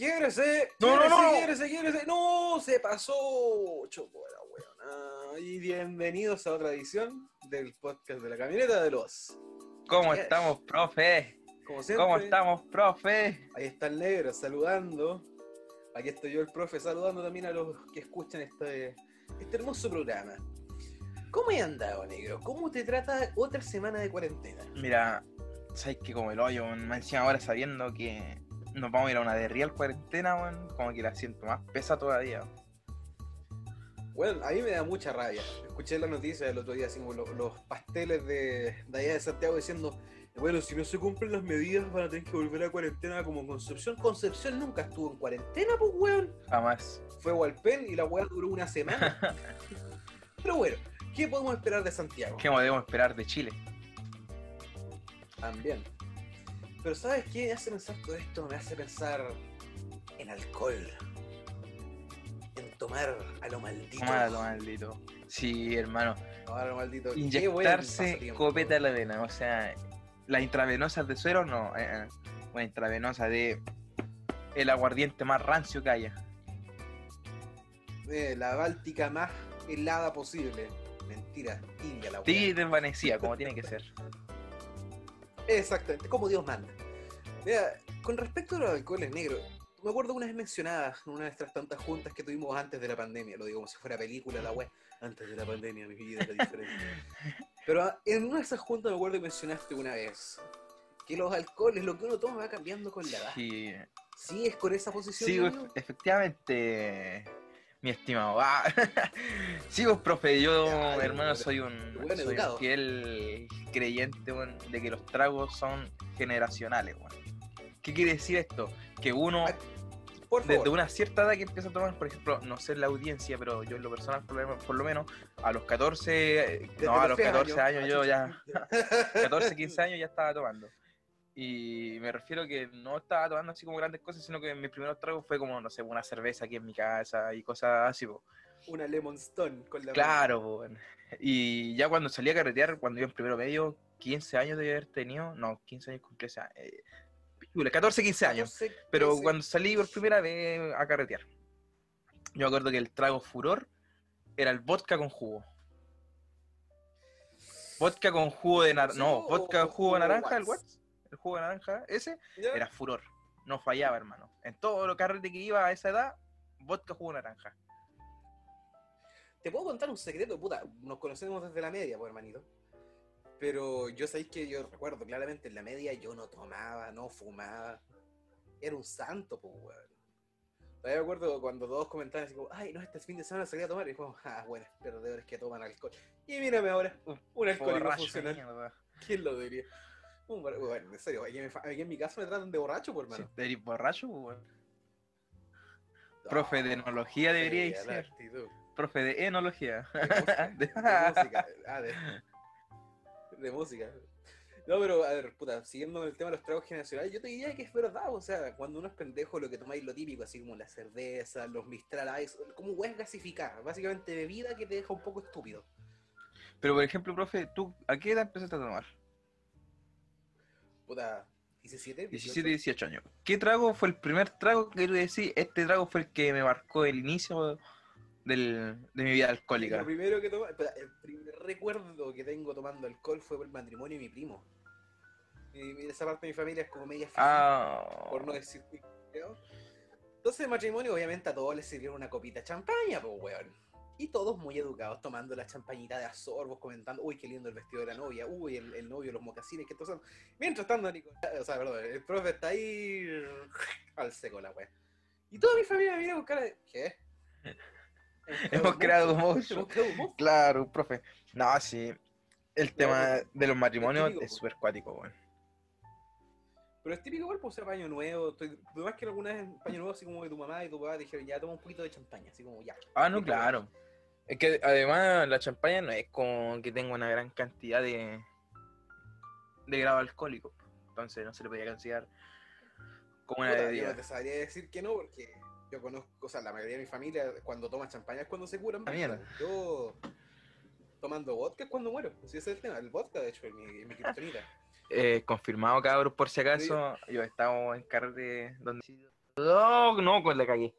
¡Quiebrese! No, no, no. ¡Quiebrese, quiebrese! ¡No! ¡Se pasó! Choco la weona. Y bienvenidos a otra edición del podcast de la camioneta de los. ¿Cómo Yes. estamos, profe? Como siempre, ¿Cómo estamos, profe? ahí está el negro saludando. Aquí estoy yo, el profe, saludando también a los que escuchan este, este hermoso programa. ¿Cómo he andado, negro? ¿Cómo te trata otra semana de cuarentena? Mira, sabes que como el hoyo, weón, más encima ahora sabiendo que nos vamos a ir a una de real cuarentena, weón, como que la siento más pesa todavía. Bueno, a mí me da mucha rabia. Escuché la noticia del otro día, así como los, los pasteles de, de allá de Santiago diciendo, bueno, si no se cumplen las medidas van a tener que volver a cuarentena como Concepción. Concepción nunca estuvo en cuarentena, pues, weón. Jamás. Fue Walpen y la weá duró una semana. Pero bueno, ¿qué podemos esperar de Santiago? ¿Qué podemos esperar de Chile? También. Pero ¿sabes qué me hace pensar todo esto? Me hace pensar en alcohol. En tomar a lo maldito. Malo, maldito. Sí, hermano. Tomar a lo maldito. Inyectarse copeta a la vena, o sea, las intravenosas de suero no, eh, eh, una intravenosa de el aguardiente más rancio que haya. Eh, la báltica más helada posible. Mentira, tibia la. Sí, desvanecida, como tiene que ser. Exactamente, como Dios manda. Mira, con respecto a los alcoholes negros, me acuerdo una vez mencionada en una de estas tantas juntas que tuvimos antes de la pandemia, lo digo como si fuera película la web, antes de la pandemia mi vida era diferente. Pero en una de esas juntas me acuerdo que mencionaste una vez que los alcoholes, lo que uno toma va cambiando con la edad. Sí, Sí, es con esa posición. sí, pues, efectivamente, mi estimado. Ah, sí, pues, profe, yo, hermano, soy un, soy un fiel creyente de que los tragos son generacionales. weón. ¿Qué quiere decir esto? Que uno, Ah, Por desde una cierta edad que empieza a tomar, por ejemplo, no sé la audiencia, pero yo en lo personal, por lo, por lo menos, a los 14, eh, Desde no, a los feos 14 años yo ya... Ah, 14, 15 años ya estaba tomando. Y me refiero que no estaba tomando así como grandes cosas, sino que mis primeros tragos fue como, no sé, una cerveza aquí en mi casa y cosas así, po. Una Lemon Stone con la Claro, po. Y ya cuando salí a carretear, cuando iba en primero medio, 15 años de haber tenido, no, 15 años cumplí, o sea, eh, pílula, 14, 15 años. 14, Pero 15. cuando salí por primera vez a carretear, yo me acuerdo que el trago furor era el vodka con jugo. Vodka con jugo de naranja. No, ¿Sí, vodka con jugo de naranja, el Watts? Jugo de naranja, ese ¿Ya? era furor. No fallaba, hermano. En todo lo carrete que iba a esa edad, vodka jugo de naranja. Te puedo contar un secreto, puta. Nos conocemos desde la media, pues, hermanito. Pero yo sabéis que yo recuerdo claramente en la media yo no tomaba, no fumaba. Era un santo, pues, weón. Todavía me acuerdo cuando todos comentaban así como, ay, no, este fin de semana salí a tomar. Y como, ah, bueno, perdedores que toman alcohol. Y mírame ahora, un alcohólico Borracho, funcional. ¿Quién lo diría? Un bueno, en serio, aquí en, mi aquí en mi casa me tratan de borracho, por Si hermano. te eres borracho, pues, weón. Profe de enología debería Sí, actitud. Profe de enología. De música. De música. Ah, de, de música. No, pero a ver, puta, siguiendo el tema de los tragos generacionales, yo te diría que es verdad, o sea, cuando uno es pendejo, lo que tomáis lo típico, así como la cerveza, los Mistral Ice, como hueá gasificada, básicamente bebida que te deja un poco estúpido. Pero, por ejemplo, profe, ¿tú a qué edad empezaste a tomar? Puta, 17, 17, 18 años. ¿Qué trago fue el primer trago que tú decís? Este trago fue el que me marcó el inicio del- de mi vida alcohólica. Lo primero que tomé, espera, el primer recuerdo que tengo tomando alcohol fue por el matrimonio de mi primo. Y, esa parte de mi familia es como media fifí. Ah, por no decir. Entonces, el matrimonio, obviamente, a todos les sirvieron una copita de champaña, pues, weón. Y todos muy educados, tomando la champañita de a sorbos, comentando, uy, qué lindo el vestido de la novia, uy, el, el novio, los mocasines, que son. Mientras tanto, o sea, perdón, el profe está ahí al seco, la weón. Y toda mi familia me viene con cara de, ¿qué? Hemos creado un monstruo. monstruo. Hemos creado un monstruo. claro, profe. No, sí. El tema de los matrimonios típico, es súper cuático, weón. Pero es típico igual, pues, sea, paño nuevo. Estoy, más que alguna vez en paño nuevo, así como que tu mamá y tu papá te dijeron, ya toma un poquito de champaña, así como ya. Ah, no, claro. Es que además la champaña no es como que tenga una gran cantidad de, de grado alcohólico. Entonces no se le podía considerar como una bebida. no te sabría decir que no, porque yo conozco, o sea, la mayoría de mi familia cuando toma champaña es cuando se curan. Ah, mierda. Yo tomando vodka es cuando muero. Si ese es el tema, el vodka, de hecho, es mi, es mi. Eh, confirmado, cabros, por si acaso. Yo estaba en carrete donde No, no, pues la cagué.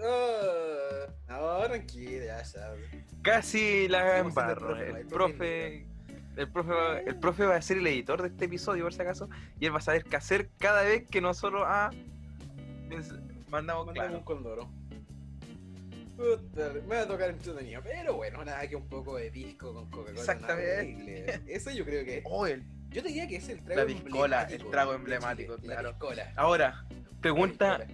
Ah, no, tranquilo, ya sabes. Casi la embarro. el profe, el profe, va, el profe va a ser el editor de este episodio, por si acaso, y él va a saber qué hacer cada vez que nosotros ah, mandamos Mandamos claro. un condoro. Puta, me va a tocar entretenido, pero bueno, nada que un poco de pisco con Coca-Cola. Exactamente. Eso yo creo que. Oh, el- Yo te diría que es el trago La piscola, emblemático el trago emblemático, claro. La. Ahora, pregunta La.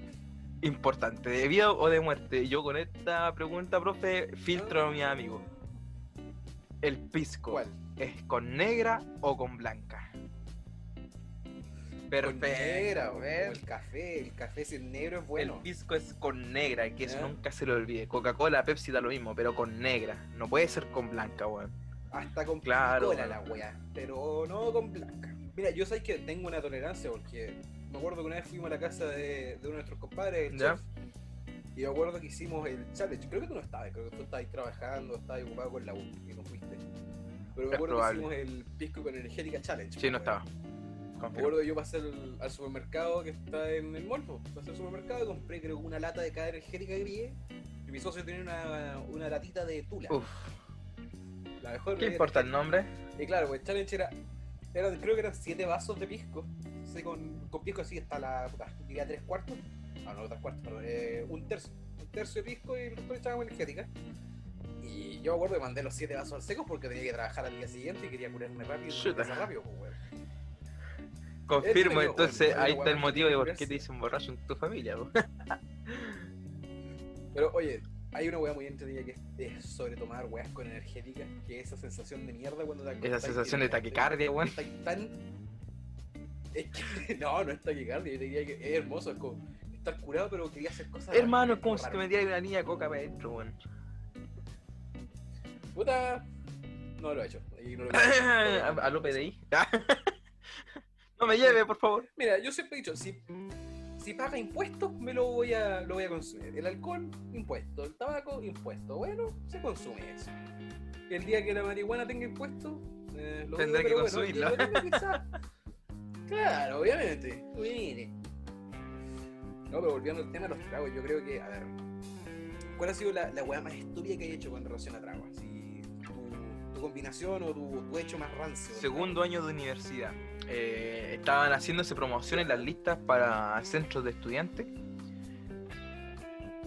Importante, ¿de vida o de muerte? Yo con esta pregunta, profe, filtro a mi amigo. ¿El pisco ¿Cuál? es con negra o con blanca? Con Perfecto. negra, o ¿ves? el café. El café si es negro es bueno. El pisco es con negra, que eso nunca se lo olvide. Coca-Cola, Pepsi da lo mismo, pero con negra. No puede ser con blanca, weón. Hasta con Claro, bueno. la wea, pero no con blanca. Mira, yo sé que tengo una tolerancia porque me acuerdo que una vez fuimos a la casa de, de uno de nuestros compadres, el Ya. chef, y me acuerdo que hicimos el challenge. Creo que tú no estabas, creo que tú estabas ahí trabajando, estabas ocupado con la U y no fuiste. Pero me Es acuerdo probable. que hicimos el pisco con energética challenge. Sí, no pues, estaba. Me acuerdo que yo pasé al, al supermercado que está en el mall, pues, pasé al supermercado y compré creo que una lata de cada energética que pillé. Y mi socio tenía una, una latita de tula. Uf, La mejor ¿qué importa el nombre? Y claro, pues el challenge era, eran- creo que eran 7 vasos de pisco. Con, con pisco así hasta la, puta, diría 3 cuartos. No, no 3 cuartos, perdón, eh, un tercio. Un tercio de pisco y el resto le echábamos energética. Y yo me acuerdo que mandé los 7 vasos al seco porque tenía que trabajar al día siguiente y quería curarme rápido. y rápido, pues. Confirmo, entonces bueno, ahí bueno, está el motivo de por qué te dicen borracho en tu familia. Pero oye, hay una weá muy entretenida que es, sobre tomar weas con energética, que es esa sensación de mierda cuando te Esa sensación de taquicardia, weón. Tan. Es que, no, no es taquicardia, yo te diría que es hermoso, es como estar curado, pero quería hacer cosas. Hermano, es como si raras. te metieras una niña de coca para adentro, weón. Puta. No lo he hecho. no lo he a, hecho. a lo PDI. no me lleve, por favor. Mira, yo siempre he dicho, si, si paga impuestos, me lo voy a, lo voy a consumir. El alcohol, impuesto. El tabaco, impuesto. Bueno, se consume eso. El día que la marihuana tenga impuestos, eh, lo Tendré digo, que pero bueno, claro, obviamente. Mire. No, pero volviendo al tema de los tragos, yo creo que, a ver, ¿cuál ha sido la, la weá más estúpida que hay hecho con relación a tragos? Así, tu, tu combinación o tu, tu hecho más rancio. Segundo año de universidad. Eh, estaban haciéndose promoción en las listas para centros de estudiantes.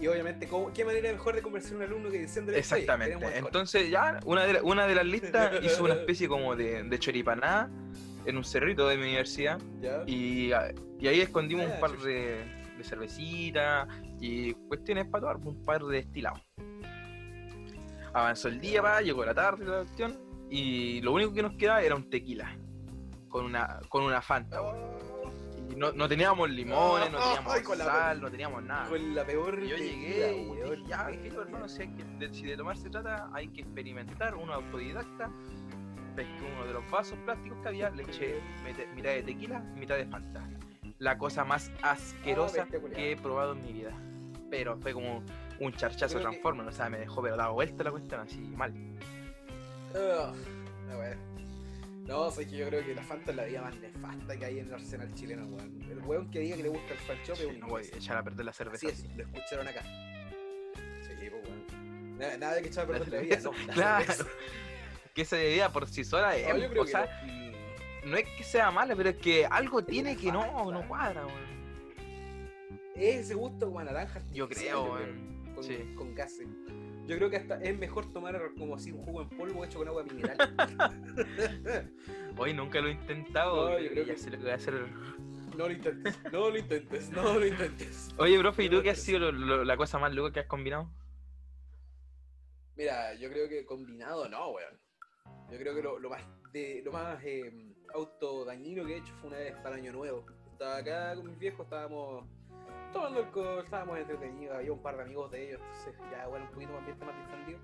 Y obviamente, ¿cómo- ¿qué manera mejor de conversar a un alumno que diciéndole "Oye, Exactamente. queremos alcohol"? Entonces ya una de, la- una de las listas hizo una especie como de, de choripaná en un cerrito de mi universidad. ¿Ya? Y, y ahí escondimos Ah, un par de, de cervecitas y cuestiones para tomar, un par de destilados. Avanzó el día, pa, llegó la tarde la cuestión, y lo único que nos quedaba era un tequila con una, con una Fanta. Oh, Y no, no teníamos limones, no teníamos la sal, no teníamos nada. con la peor Y yo llegué y weón. dije, ya, filo, hermano, si, hay que- de, si de tomar se trata, hay que experimentar, uno autodidacta. Pesqué uno de los vasos plásticos que había, le eché mitad de tequila, mitad de Fanta. La cosa más asquerosa culiao. que he probado en mi vida. Pero fue como un charchazo Creo que- transformer, o sea, me dejó pero dado vuelta la cuestión así mal. Ugh, no, weón. No, sé que yo creo que la Fanta es la vida más nefasta que hay en el arsenal chileno, weón. El weón que diga que le gusta el French Chop es No voy a echar a perder la cerveza. Así es, lo escucharon acá. Sí, pues weón. Nada, nada de que echar a perder la vida, no. la Claro. cerveza. Que esa bebida por sí sola es, No, o sea, no. No es que sea mala, pero es que algo tiene que no, no cuadra, weón. ese gusto como a naranja. Yo creo, weón. con, Sí. con gases. Yo creo que hasta es mejor tomar como así un jugo en polvo hecho con agua mineral. Hoy nunca lo he intentado. No, y yo creo ya que- sé lo que voy a hacer. no lo intentes, no lo intentes, no lo intentes. Oye, profe, ¿y tú qué ha pero- sido lo- lo- la cosa más loca que has combinado? Mira, yo creo que combinado no, weón. Yo creo que lo, lo más de lo más eh, autodañino que he hecho fue una vez para Año Nuevo. Estaba acá con mis viejos, estábamos tomando alcohol, estábamos entretenidos, había un par de amigos de ellos, entonces ya bueno, un poquito más ambiente más distendido.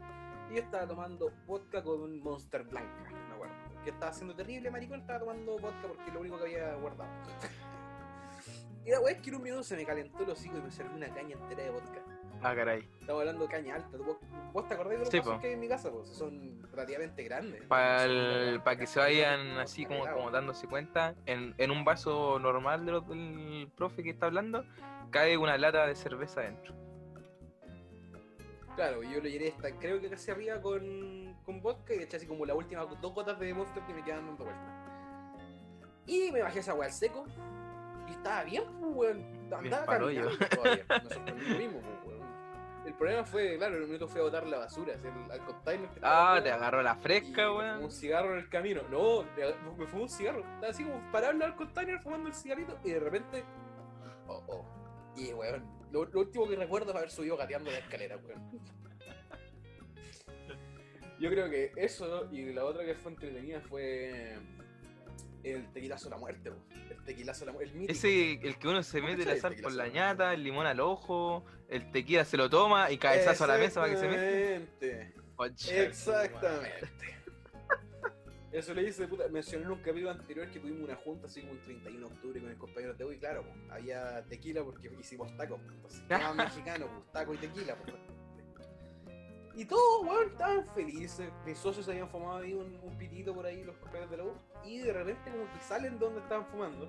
Y yo estaba tomando vodka con un Monster Blanca, me acuerdo. Que estaba haciendo terrible, maricón, estaba tomando vodka porque es lo único que había guardado. y la weá es que en un minuto se me calentó el hocico y me serví una caña entera de vodka. Ah, caray. Estamos hablando de caña alta. ¿Vos, vos te acordás de los Sí, vasos po. que hay en mi casa? Pues son relativamente grandes. Para que se vayan así como, dándose cuenta, en, en un vaso normal de lo- del profe que está hablando, cae una lata de cerveza adentro. Claro, yo lo llené esta, creo que casi arriba con, con vodka y eché así como las últimas dos gotas de monster que me quedan dando vuelta. Y me bajé esa weá al seco y estaba bien, pues, weón. Andaba caminando todavía. Me sorprendió lo mismo, pues, weón. El problema fue, claro, el minuto fue a botar la basura, así, el- al container que Ah, te agarró la fresca, weón. Un cigarro en el camino. No, me me fumé un cigarro. Estaba así como parado al container fumando el cigarrito y de repente. Oh, oh. Y weón, lo, lo último que recuerdo es haber subido gateando la escalera, weón. Yo creo que eso y la otra que fue entretenida fue el tequilazo de la muerte, weón. El tequilazo de la muerte. Ese, el que uno se ¿Cómo mete la el sal por la ñata, el limón al ojo, el tequila se lo toma y cabezazo a la mesa para que se mete. Exactamente. Eso le hice, puta, mencioné en un capítulo anterior que tuvimos una junta así como el 31 de octubre con mis compañeros de hoy, claro, po, había tequila porque hicimos tacos, po, entonces mexicano, pues, taco y tequila, pues. Y todos, weón, estaban felices. Mis socios habían fumado ahí un, un pitito por ahí, los compañeros de la U, y de repente como que salen de donde estaban fumando,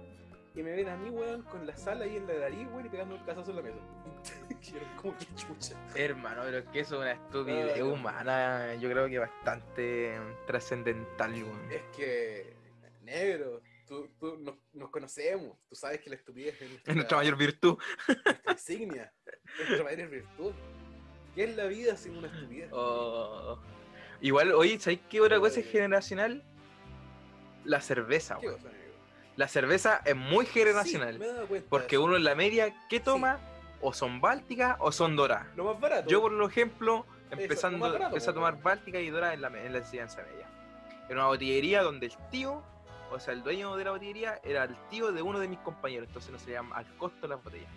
y me ven a mí, weón, con la sal ahí en la nariz, weón, y pegando el cazazo en la mesa. Como que chucha. Hermano, pero es que eso es una estupidez Ah, no. humana, yo creo que bastante trascendental, weón. Es que, negro, tú, tú, nos, nos conocemos, tú sabes que la estupidez es nuestra, Es nuestra mayor virtud. nuestra insignia, nuestra mayor virtud. ¿Qué es la vida sin una estupidez? Oh. Igual, oye, ¿sabéis qué otra cosa es generacional? La cerveza, ¿Qué cosa? La cerveza es muy generacional. Sí, me he dado cuenta de Porque uno en la media, ¿qué toma? O son bálticas o son doradas. Lo más barato. Yo, por ejemplo, lo empezando, barato, empecé a po, tomar weón. Báltica y Dorada en la, en la enseñanza media. En una botillería donde el tío, o sea, el dueño de la botillería, era el tío de uno de mis compañeros. Entonces no se llama al costo las botellas.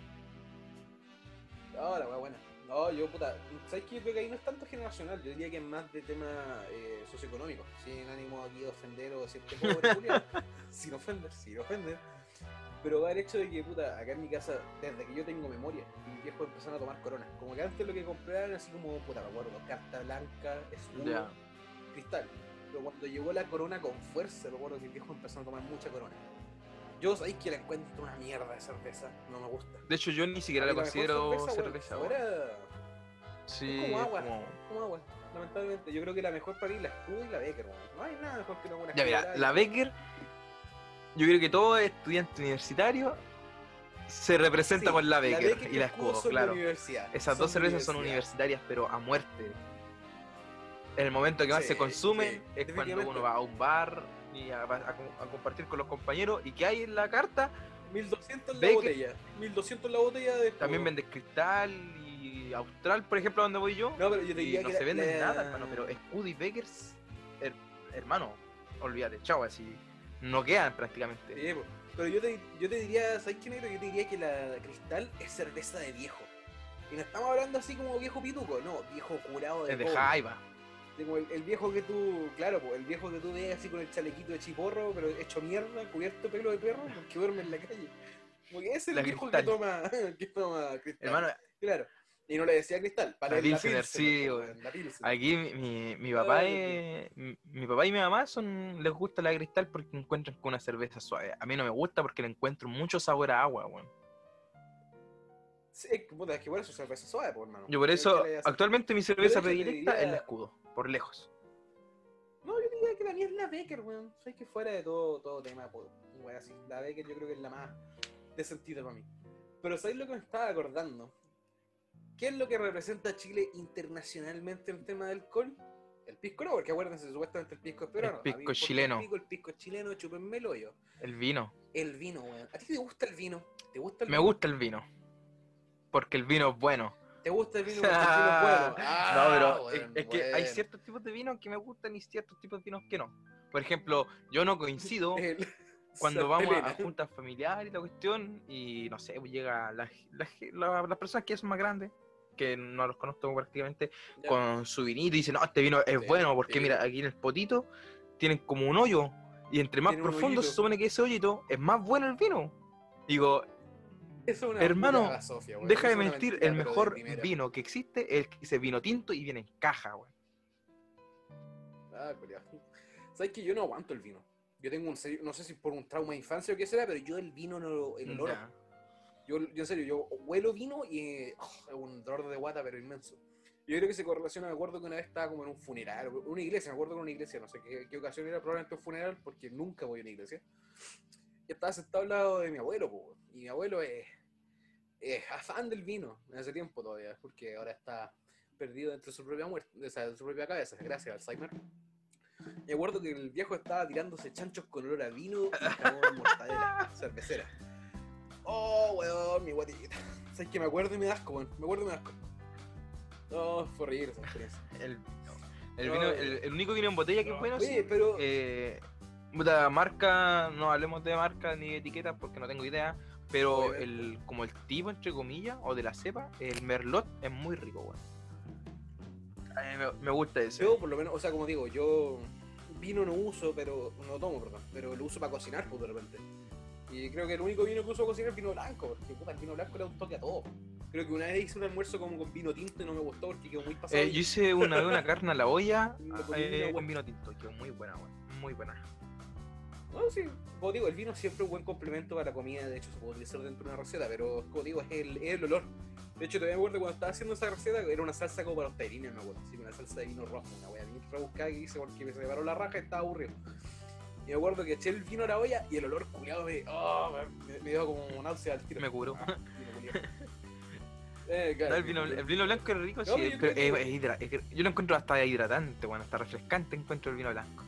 No, la wea buena. No, yo, puta, ¿sabes qué? Yo creo que ahí no es tanto generacional, yo diría que es más de tema eh, socioeconómico. Sin ánimo aquí de ofender o decirte pobre, Julián. sin ofender, sin ofender. Pero va el hecho de que, puta, acá en mi casa, desde que yo tengo memoria, mis viejos empezaron a tomar corona. Como que antes lo que compraban, así como, puta, me acuerdo, carta blanca, escudo, Ya. cristal. Pero cuando llegó la corona con fuerza, me acuerdo que mis viejos empezaron a tomar mucha corona. Yo sabéis que la encuentro una mierda de cerveza, no me gusta. De hecho, yo ni siquiera la considero cerveza. fuera Sí, como es agua. como- como agua, lamentablemente. Yo creo que la mejor para mí es la Escudo y la Becker, weón. No hay nada mejor que una buena Ya, mira, la Becker, yo creo que todo estudiante universitario se representa Sí, con la Becker, Becker y la Escudo claro. Esas dos cervezas son universitarias, pero a muerte. En el momento que más Sí, se consumen sí, es cuando uno va a un bar y a, a- a compartir con los compañeros. ¿Y qué hay en la carta? 1200 la botella. 1200 la botella de. También vendes cristal y austral, por ejemplo, donde voy yo. No, pero yo te y no que se la- nada, hermano. Pero Scud y Beckers, her- hermano, olvídate, chao, así. No quedan prácticamente. Sí, pero yo te, yo te diría, ¿sabes qué negro? Yo te diría que la Cristal es cerveza de viejo. Y no estamos hablando así como viejo pituco, no, viejo curado de es de jaiba. Como el, el viejo que tú, claro, pues, el viejo que tú ves así con el chalequito de chiporro, pero hecho mierda, cubierto de pelo de perro, porque duerme en la calle. Como que ese es el La viejo Cristal. que toma, que toma cristal. Hermano, Claro. Y no le decía cristal, para La la Pilsener, sí, po, la Pilsener. Aquí mi, mi, papá es- mi, mi papá y mi mamá son les gusta la cristal porque encuentran con una cerveza suave. A mí no me gusta porque le encuentro mucho sabor a agua, weón. Es que, puta, es que por eso cerveza suave, pues, hermano. Yo por ¿Qué- eso, actualmente mi cerveza predilecta diría- es la escudo, por lejos. No, yo diría que la mía es la Becker, weón. Sabes que fuera de todo, todo tema, weón, así. La Becker yo creo que es la más decentita para mí. Pero ¿sabéis lo que me estaba acordando? ¿Qué es lo que representa a Chile internacionalmente en tema de alcohol? El pisco no, porque acuérdense, supuestamente el pisco es peruano. El pisco me chileno. El pisco, el pisco es chileno, chúpenme el hoyo. El vino. El vino, weón. ¿A ti te gusta el vino? ¿Te gusta el Me vino? gusta el vino. Porque el vino es bueno. ¿Te gusta el vino porque el vino es bueno? Ah, no, pero es, weón, es que hay ciertos tipos de vinos que me gustan y ciertos tipos de vinos que no. Por ejemplo, yo no coincido El- cuando vamos a, a juntas familiares y la cuestión y no sé, pues llega la, la- la- las personas que son más grandes, que no los conozco prácticamente, Ya. con su vinito y dicen, no, este vino es Sí, bueno porque sí. mira, aquí en el potito tienen como un hoyo y entre más profundo se supone que ese hoyito es más bueno el vino. Digo, es una Hermano, Sofía, weón. Deja de mentir, mentira, el mejor vino que existe es el que dice vino tinto y viene en caja, weón. Ah, culiao. ¿Sabes que yo no aguanto el vino? Yo tengo un serio, no sé si por un trauma de infancia o qué será, pero yo el vino no lo, el olor. Yo, yo en serio, yo huelo vino y oh, es un dolor de guata, pero inmenso. Yo creo que se correlaciona, me acuerdo que una vez estaba como en un funeral, una iglesia, me acuerdo que era una iglesia, no sé qué, qué ocasión era, probablemente un funeral, porque nunca voy a una iglesia. Y estaba sentado al lado de mi abuelo, po, y mi abuelo es, es afán del vino, en ese tiempo todavía, porque ahora está perdido dentro de su propia muerte, o sea, de su propia cabeza, gracias al Alzheimer. Me acuerdo que el viejo estaba tirándose chanchos con olor a vino y jamón mortadela, cervecera. Oh, weón, mi guatita. ¿Sabes que me acuerdo y me da asco, weón? Me acuerdo y me da asco. No, fue horrible esa experiencia. El, el, No, vino, eh. el, el único vino en botella que es bueno, Oye, sí. pero. Eh, puta, marca, no hablemos de marca ni de etiquetas porque no tengo idea. Pero el, como el tipo, entre comillas, o de la cepa, el merlot es muy rico, weón. Mí me, me gusta ese. Yo, por lo menos, o sea, como digo, yo vino no uso, pero. No tomo, perdón. Pero lo uso para cocinar, pues, de repente. Y creo que el único vino que uso para cocinar es vino blanco, porque puta, el vino blanco le da un toque a todo. Creo que una vez hice un almuerzo como con vino tinto y no me gustó porque quedó muy pasado. Eh, yo hice una vez una carne a la olla eh, con vino tinto, quedó muy buena, weón. Muy buena. No, sí, como digo, el vino siempre es un buen complemento para la comida, de hecho se puede utilizar dentro de una receta, pero como digo, es el, es el olor. De hecho, todavía me acuerdo cuando estaba haciendo esa receta, era una salsa como para los tallarines, me acuerdo, así, una salsa de vino rojo, una wea bien rebuscada que hice porque me separó la raja y estaba aburrido. Y me acuerdo que eché el vino a la olla y el olor culiado me, oh, me, me dio como náusea al tiro. Me curó. Ah. Eh, claro, No, el, vino, el vino blanco es rico, No, sí, pero yo pero es- es yo lo encuentro hasta hidratante, bueno, hasta refrescante encuentro el vino blanco.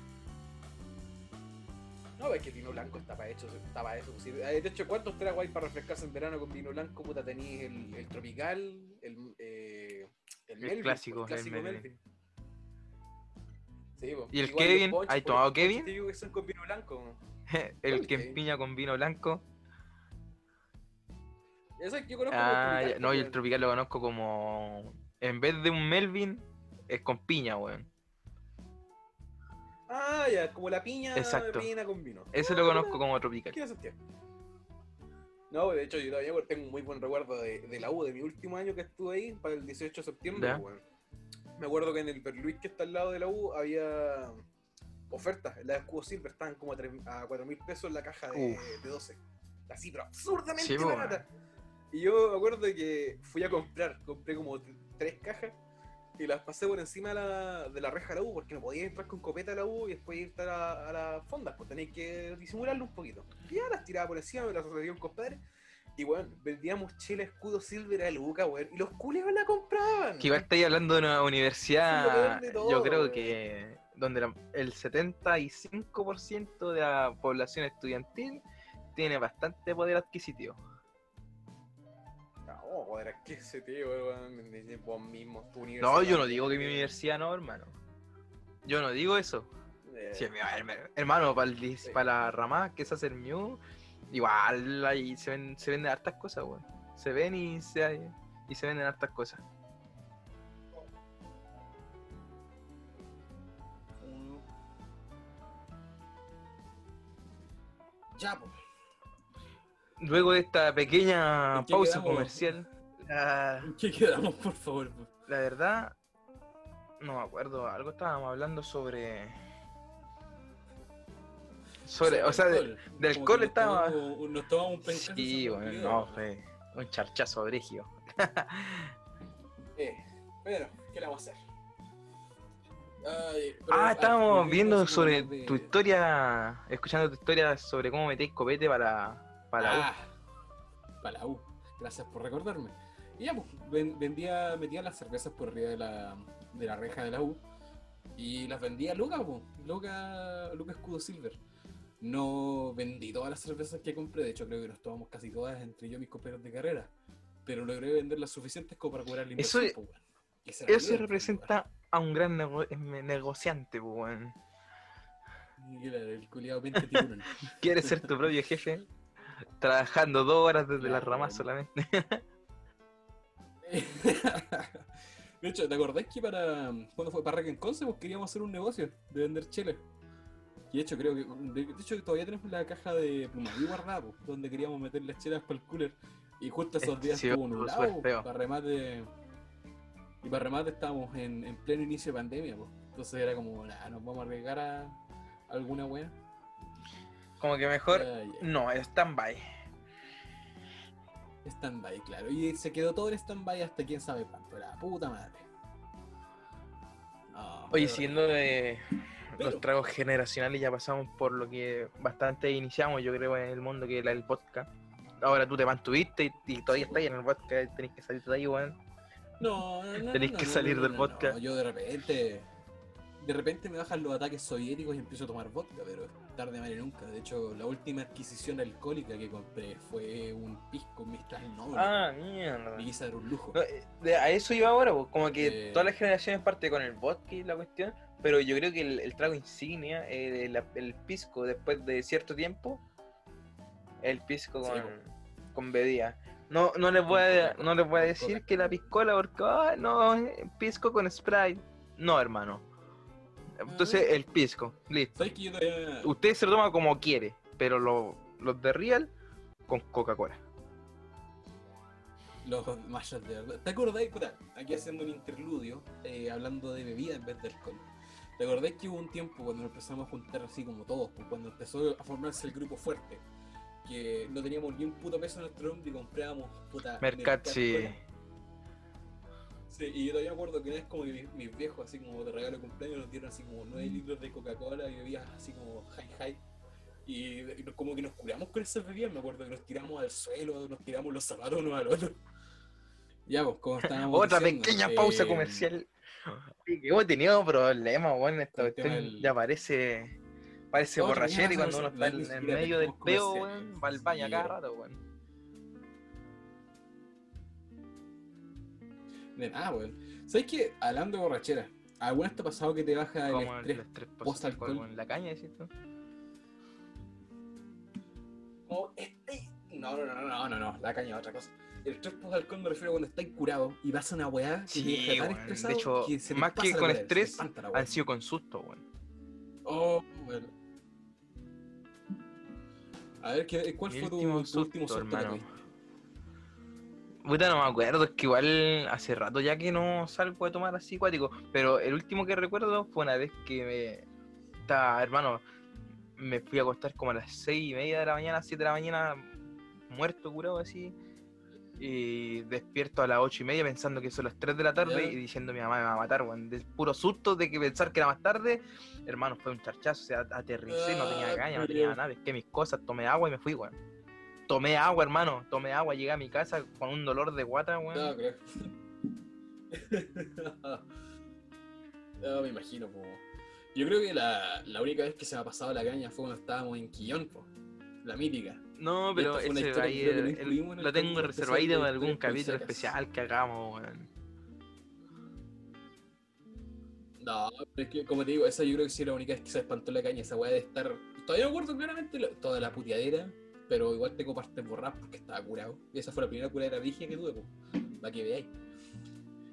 No, es que el vino blanco está para eso, está para eso. Eh, De hecho, ¿cuántos tragos hay para refrescarse en verano con vino blanco? Puta, tenéis el, el tropical, el, eh, el, Melvin, clásico, pues, el clásico Melvin. Sí. ¿Y el Igual Kevin? ¿Hay tomado Kevin? que son con vino blanco. el ¿Cuál que empiña con vino blanco. Ese es que yo conozco Ah, como no, y el tropical lo conozco como. En vez de un Melvin, es con piña, weón. Ah, ya, como la piña, Exacto. piña con vino. Ese Ah, lo conozco mira, como tropical. Tiene sentido. No, de hecho, yo todavía tengo un muy buen recuerdo de, de la U, de mi último año que estuve ahí, para el 18 de septiembre. Ya. weón. Me acuerdo que en el Berluis que está al lado de la U había ofertas. En la de escudo silver estaban como a, tres- a 4 mil pesos en la caja de, de 12. Así, pero absurdamente Sí, barata. Y yo me acuerdo que fui a comprar, compré como tres cajas y las pasé por encima de la, de la reja de la U porque no podía entrar con copeta a la U y después irte a, la- a las fondas, pues tenéis que disimularlo un poquito. Y ya las tiraba por encima, me las dio un compadre. Y bueno, vendíamos chela escudo silver a Luca, weón. Y los culeos la compraban. Que igual estáis hablando de una universidad, peor de todo, yo creo weón. que donde la- el 75% de la población estudiantil tiene bastante poder adquisitivo. No, joder, es que ese tío, weón, ni- ni vos mismo, tu No, universidad. yo no digo que mi universidad no, hermano. Yo no digo eso. Eh, Sí, hermano, para, Sí. la rama que se hace el Mew, igual ahí se, ven, se venden hartas cosas, weón. Se ven y se, y se venden hartas cosas. Ya, pues. Luego de esta pequeña ¿En qué pausa quedamos? comercial, la, ¿En qué quedamos, por favor? la verdad, no me acuerdo, algo estábamos hablando sobre... Sobre, o sea, de- alcohol. de alcohol estaba- tomamos un- Nos tomamos un pencazo Sí, bueno, no, fue un charchazo brigio. Eh, pero, ¿qué le vamos a hacer? Ay, pero, Ah, ah, estábamos viendo sobre de- tu historia, escuchando tu historia sobre cómo metéis copete para, para la U. Ah, para la U. Gracias por recordarme. Y ya, pues, ven- vendía, metía las cervezas por arriba de la, de la reja de la U. Y las vendía Luca, pues. Luca, Luca Escudo Silver. No vendí todas las cervezas que compré, de hecho creo que nos tomamos casi todas entre yo y mis compañeros de carrera. Pero logré vender las suficientes como para cobrar la Eso inversión. es- pues, Eso pues, representa a un gran nego- em, negociante, pues, el culiado 20 tiburones. Quieres ser tu propio jefe, trabajando dos horas desde la Claro, rama weón. solamente. De hecho, ¿te acordás que para cuando fue para Rack en Conce pues queríamos hacer un negocio de vender cheles? Y de hecho creo que de, de hecho todavía tenemos la caja de Plumaví guardada, pues, donde queríamos meter las chelas para el cooler. Y justo esos Este días sí, estuvo nublado, feo. para remate. Y para remate estábamos en, en pleno inicio de pandemia, pues. Entonces era como, nah, nos vamos a arriesgar a alguna wea. Como que mejor. Ay, ay. No, stand-by. Stand-by, claro. Y se quedó todo en stand-by hasta quién sabe cuánto. La puta madre. No, Oye, pero- siendo de Pero- los tragos generacionales, ya pasamos por lo que bastante iniciamos, yo creo, en el mundo, que era el podcast. Ahora tú te mantuviste y, y todavía estás en el podcast, tenés que salir de ahí, weón. No, no, no. Tenéis no, que no, salir del podcast. Yo de repente. De repente me bajan los ataques soviéticos y empiezo a tomar vodka, pero más que nunca. De hecho, la última adquisición alcohólica que compré fue un pisco Mistral Noble. Ah, mierda. Y quizá era un lujo. No, eh, de- a eso iba ahora, pues, como que Eh. todas las generaciones parte con el vodka y la cuestión, pero yo creo que el, el trago insignia, eh, el, el pisco, después de cierto tiempo, el pisco Sí, con, con bebida. No, no les voy a, Con no les voy a decir que la piscola, porque, "Ah, no, pisco con Sprite. No, hermano. Entonces, el pisco, listo. ¿Sabes que yo todavía. Usted se lo toma como quiere, pero lo- los de Real con Coca-Cola. Los mayas de verdad. ¿Te acordáis? Puta, aquí haciendo un interludio, eh, hablando de bebida en vez de alcohol. ¿Te acordáis que hubo un tiempo cuando nos empezamos a juntar así como todos? pues, cuando empezó a formarse el grupo fuerte, que no teníamos ni un puto peso en nuestro hombro y comprábamos puta. Mercat, sí. Sí, y yo todavía me acuerdo que una vez como que mis, mis viejos, así como de regalo de cumpleaños, nos dieron así como 9 litros de Coca-Cola y bebidas así como high high. Y, como que nos curamos con esas bebidas, me acuerdo que nos tiramos al suelo, nos tiramos los zapatos uno al otro. Ya, pues, como estábamos Otra diciendo, pequeña pausa eh, comercial. Que hemos tenido problemas, weón. Esta el cuestión del- ya parece. Parece No, borrachera y cuando no uno está en, medio del peo, weón, va al baño cada rato, weón. De nada, weón. ¿Sabes qué? Hablando de borrachera, ¿alguna vez te ha pasado que te baja el Como el estrés? estrés post-alcohol. con la caña, decís tú. Como estáis- No, no, no, no, no, no, la caña es otra cosa. El estrés post alcohol me refiero a cuando estáis curado y vas a una weá que Sí, te tan estresado De hecho, que se más que con weá, estrés. Han sido con susto, weón. Oh, bueno. A ver, ¿qué, ¿cuál Mi fue tu, último tu último susto, susto que hermano. tuviste? Puta, no me acuerdo, es que igual hace rato ya que no salgo de tomar así cuático. Pero el último que recuerdo fue una vez que me. Estaba, hermano, me fui a acostar como a las seis y media de la mañana, 7 de la mañana, muerto, curado así. Y despierto a las ocho y media pensando que son las 3 de la tarde Ya. y diciendo mi mamá me va a matar, weón. Puro susto de que pensar que era más tarde, hermano, fue un charchazo, o sea, aterricé, no tenía Ah, caña, no tenía nada, pesqué mis cosas, tomé agua y me fui, weón. Tomé agua, hermano, tomé agua, llegué a mi casa con un dolor de guata, weón. No, creo. no, me imagino, po. Yo creo que la, la única vez que se me ha pasado la caña fue cuando estábamos en Quillón, po. La mítica. No, pero ese ahí, el- lo tengo reservadito en algún capítulo especial que hagamos, weón. No, pero es que, como te digo, esa yo creo que sí era la única vez que se espantó la caña, esa weá de estar. Todavía me acuerdo claramente lo- toda la puteadera, pero igual tengo partes borradas porque estaba curado. Y esa fue la primera curadera vigia que tuve, po, para que veáis.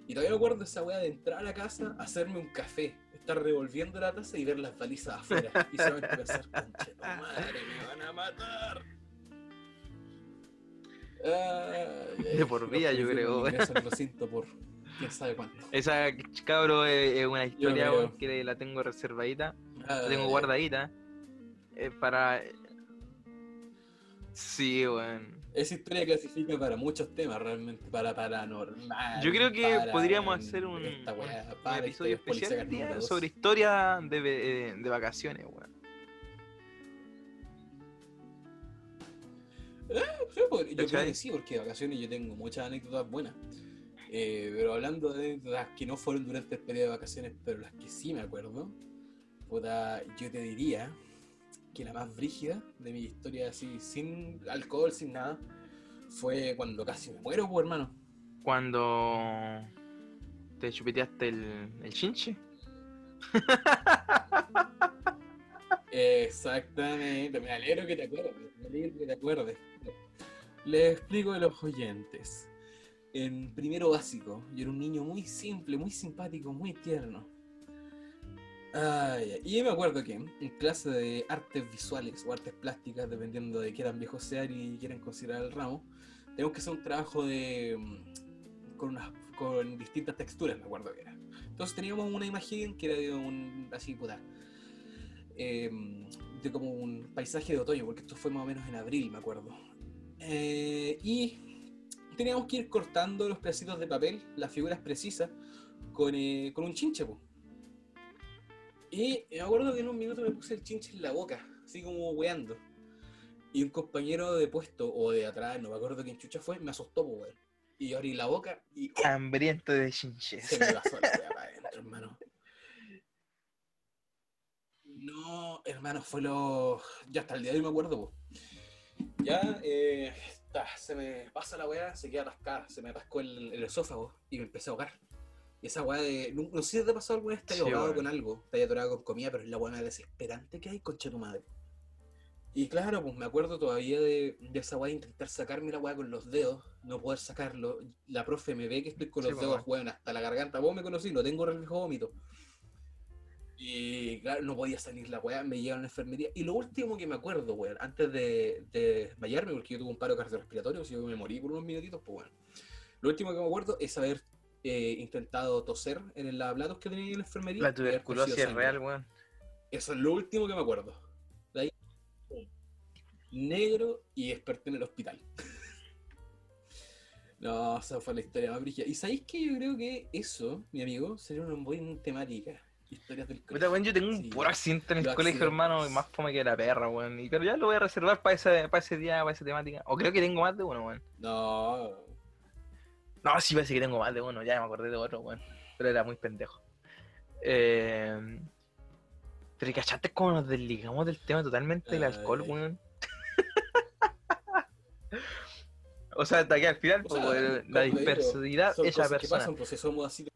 Y todavía me acuerdo de esa weá de entrar a la casa, hacerme un café, estar revolviendo la taza y ver las balizas afuera. Y solamente pensar, conche madre, me van a matar. Ay, De por vida, yo creo, al recinto por quién sabe cuánto. Esa cabro es, una historia, que la tengo reservadita, la Ay, tengo guardadita. eh, para. Sí, weón. Esa historia clasifica para muchos temas realmente, para paranormal. Yo creo que para podríamos hacer un, esta un- weá, un para episodio especial día sobre historia de, ve- de vacaciones, weón. Sí, pues, yo creo que sí, porque de vacaciones yo tengo muchas anécdotas buenas. Eh, pero hablando de las que no fueron durante el periodo de vacaciones, pero las que sí me acuerdo, puta, yo te diría que la más brígida de mi historia así, sin alcohol, sin nada, fue cuando casi me muero, pues hermano. Cuando te chupeteaste el, el chinche. Exactamente, me alegro que te acuerdes, me alegro que te acuerdes. Les explico a los oyentes. En primero básico, yo era un niño muy simple, muy simpático, muy tierno. Ay, y me acuerdo que en clase de artes visuales o artes plásticas, dependiendo de qué tan viejo sean y quieran considerar el ramo, tenemos que hacer un trabajo de mm, con unas con distintas texturas, me acuerdo que era. Entonces teníamos una imagen que era de un así puta eh, de como un paisaje de otoño, porque esto fue más o menos en abril, me acuerdo. Eh, y teníamos que ir cortando los pedacitos de papel, las figuras precisas, con, eh, con un chinche, po. Y me acuerdo que en un minuto me puse el chinche en la boca, así como weando. Y un compañero de puesto, o de atrás, no me acuerdo quién chucha fue, me asustó, po, weón. Y yo abrí la boca y ¡oh! Hambriento de chinches. se me pasó la weá para adentro, hermano. No, hermano, fue lo. Ya hasta el día de hoy me acuerdo, po. Ya, eh, ta, se me pasa la weá, se queda atascada, se me atascó el, el esófago y me empecé a ahogar. Y esa weá de. No, no sé si te ha pasado alguna vez, has Sí, ahogado con algo, has atorado con comida, pero es la weá más desesperante que hay, concha tu madre. Y claro, pues me acuerdo todavía de, de esa weá de intentar sacarme la weá con los dedos, no poder sacarlo. La profe me ve que estoy con Sí, los pues, dedos, weón, hasta la garganta. Vos me conocí, no tengo reflejo vómito. Y claro, no podía salir la weá, me llevaron a la enfermería. Y lo último que me acuerdo, weón, antes de, de desmayarme, porque yo tuve un paro cardiorrespiratorio, si yo me morí por unos minutitos, pues bueno. Lo último que me acuerdo es haber eh, intentado toser en el lavaplatos que tenía en la enfermería. La tuberculosis es real, weón. Eso es lo último que me acuerdo. De ahí, pum, negro y desperté en el hospital. no, esa fue la historia más brígida. Y sabéis que yo creo que eso, mi amigo, sería una buena temática. Historias del Puta, weón, yo tengo un Sí. puro accidente en el colegio, hermano, y más fome que la perra, weón. Y, pero ya lo voy a reservar para ese, para ese día, para esa temática. O creo que tengo más de uno, weón. No, No, sí parece que tengo más de uno, ya me acordé de otro, weón. Pero era muy pendejo. Eh... Pero ¿y ¿cachaste cómo nos desligamos del tema totalmente del alcohol, weón? o sea, hasta que al final, O pues, sea, como la dispersidad son de esa cosas que persona. pasan, pues si somos así.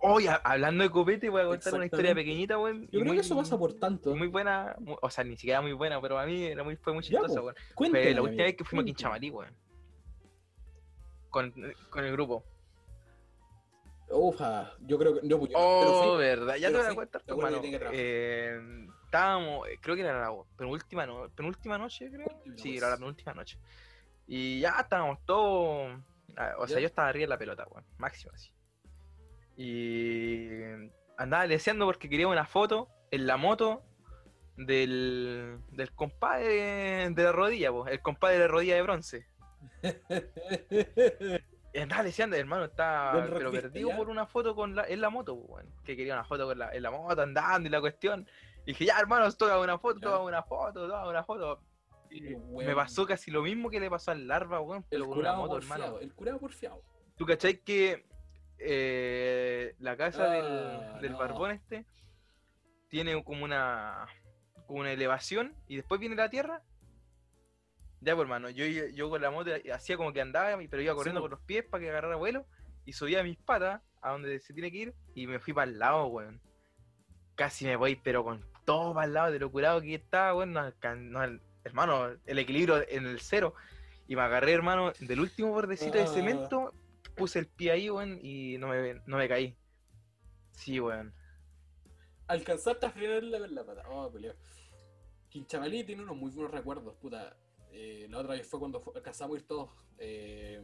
Oye, hablando de copete, voy a contar una historia pequeñita, weón. Yo y creo muy- que eso pasa por tanto. Muy buena, o sea, ni siquiera muy buena, pero a mí era muy, fue muy chistosa, po. weón. Cuéntame, Fue la última vez que fuimos a cuéntame. Quinchamarí, weón. Con, con el grupo. Ufa, yo creo que. No, pues yo- Oh, pero verdad, ya te voy a contar, hermano. Eh, estábamos, eh, creo que era la penúltima, no, penúltima noche, creo. Penúltima, Sí, pues. era la penúltima noche. Y ya estábamos todos. ah, O sea, Ya. yo estaba arriba de la pelota, weón. Máximo así. Y andaba leseando porque quería una foto en la moto del, del compadre de la rodilla, po, el compadre de la rodilla de bronce. Andaba leseando, hermano, Buen pero perdido ¿ya? por una foto con la, en la moto, po, weón. Que quería una foto con la, en la moto andando y la cuestión. Y dije, ya hermano, toma una foto, toma una foto, toma una foto. Y me pasó casi lo mismo que le pasó al larva, weón, El pero con una moto, porfiado, hermano. el curado porfiado. ¿Tú cachai que eh, la casa Ah, del, del no. barbón este tiene como una, como una elevación y después viene la tierra? Ya, pues hermano, yo, yo con la moto hacía como que andaba, pero iba corriendo pues. con los pies para que agarrara vuelo y subía mis patas a donde se tiene que ir y me fui para el lado, weón. Casi me voy, pero con todo para el lado de lo curado que estaba, weón. no hermano, el equilibrio en el cero. Y me agarré, hermano, del último bordecito de Ah. cemento, puse el pie ahí, weón, y no me, no me caí. Sí, weón. Alcanzaste a frenarla con la pata. Oh, culeo. Quinchamalí tiene unos muy buenos recuerdos, puta. Eh, la otra vez fue cuando fu- alcanzamos a ir todos. Eh,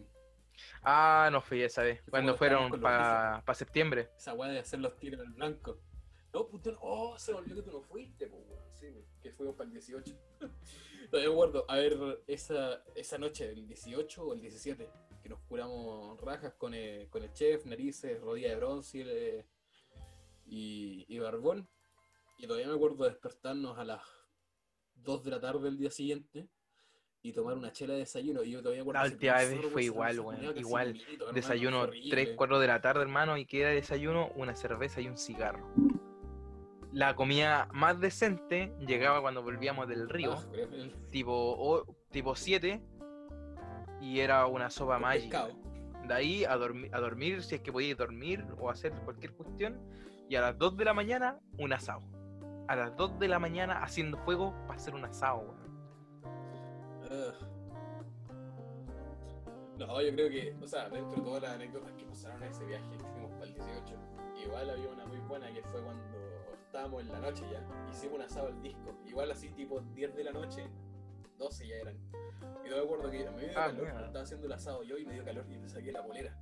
Ah, no fui esa vez. fue Cuando fueron para septiembre. esa weá de hacer los tiros en blanco. No, puto, no. oh, se me olvidó que tú no fuiste, pues. Sí, que fuimos para el 18. Todavía me acuerdo, a ver, esa, esa noche, el 18 o el 17, que nos curamos rajas con, eh, con el chef, narices, rodilla de bronce y, eh, y, y barbón. Y todavía me acuerdo de despertarnos a las 2 de la tarde del día siguiente y tomar una chela de desayuno. Y yo todavía La última vez fue igual, weón, igual. hermano, Desayuno horrible. 3, 4 de la tarde, hermano, y queda desayuno una cerveza y un cigarro. La comida más decente llegaba cuando volvíamos del río, Ah, tipo, o- tipo 7, y era una sopa mágica. De ahí a, dormi- a dormir, si es que podíais dormir o hacer cualquier cuestión, y a las 2 de la mañana, un asado. A las 2 de la mañana haciendo fuego para hacer un asado, weón. No, yo creo que, o sea, dentro de todas las anécdotas que pasaron en ese viaje que fuimos para el 18, igual había una muy buena que fue cuando estábamos en la noche ya, hicimos un asado al disco, igual así tipo 10 de la noche, 12 ya eran. Y yo me acuerdo que me dio Ah, calor, mira. estaba haciendo el asado yo y me dio calor y me saqué la polera.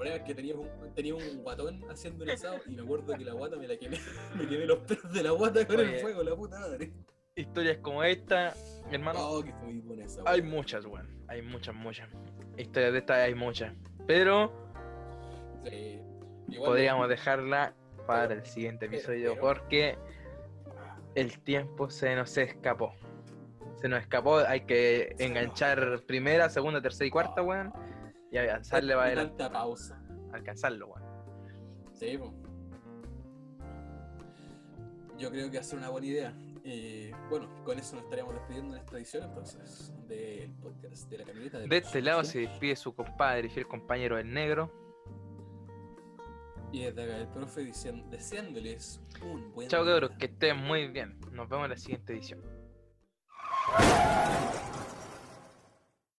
Ahí que tenía un, tenía un guatón haciendo el asado y me acuerdo que la guata me la quemé. Me quemé los pelos de la guata con Oye. el fuego, la puta madre. Historias como esta, hermano, Oh, que fue muy buena esa hay muchas, weón. Hay muchas, muchas. Historias de estas hay muchas. Pero Sí. Igual- podríamos dejarla para pero- el siguiente episodio pero- porque el tiempo se nos escapó. Se nos escapó, hay que Se nos enganchar primera, segunda, tercera y cuarta, weón. Y para Hay adelante. tanta pausa. Alcanzarlo, weón. Sí, po. Yo creo que va a ser una buena idea. Y bueno, con eso nos estaríamos despidiendo en esta edición entonces del podcast de la camioneta. De, de este lado se despide su compadre, fiel compañero del negro. Y desde acá el profe diciendo, deseándoles un buen Chao cabros, que estén muy bien. Nos vemos en la siguiente edición.